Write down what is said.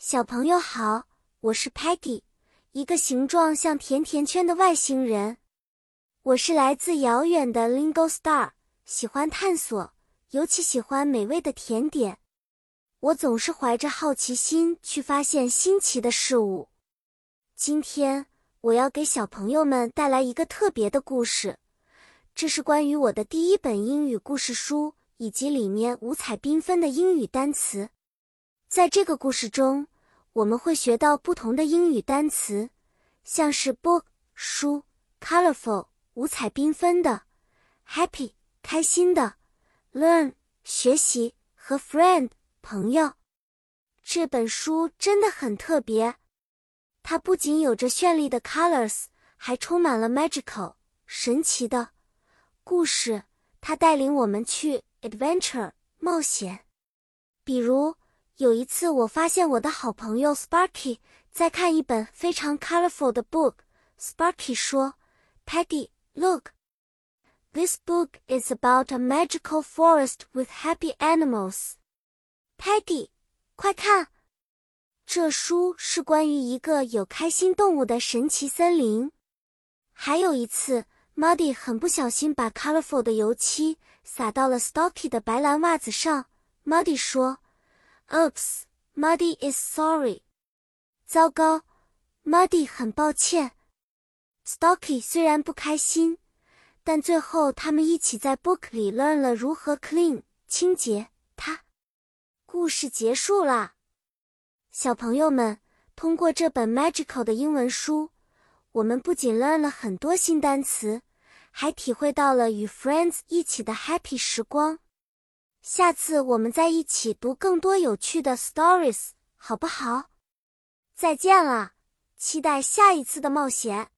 小朋友好，我是 Patty，一个形状像甜甜圈的外星人。我是来自遥远的 Lingo Star，喜欢探索，尤其喜欢美味的甜点。我总是怀着好奇心去发现新奇的事物。今天我要给小朋友们带来一个特别的故事，这是关于我的第一本英语故事书以及里面五彩缤纷的英语单词。在这个故事中，我们会学到不同的英语单词，像是 book 书、colorful 五彩缤纷的、happy 开心的、learn 学习和 friend 朋友。这本书真的很特别，它不仅有着绚丽的 colors，还充满了 magical 神奇的故事。它带领我们去 adventure 冒险，比如。有一次，我发现我的好朋友 Sparky 在看一本非常 colorful 的 book。Sparky 说：“Peggy, look, this book is about a magical forest with happy animals.” Peggy，快看，这书是关于一个有开心动物的神奇森林。还有一次，Muddy 很不小心把 colorful 的油漆洒到了 Stocky 的白蓝袜子上。Muddy 说。Oops, Muddy is sorry. 糟糕，Muddy 很抱歉。Stocky 虽然不开心，但最后他们一起在 book 里 learn 了如何 clean 清洁它。故事结束了，小朋友们，通过这本 magical 的英文书，我们不仅 learn 了很多新单词，还体会到了与 friends 一起的 happy 时光。下次我们再一起读更多有趣的 stories，好不好？再见了，期待下一次的冒险。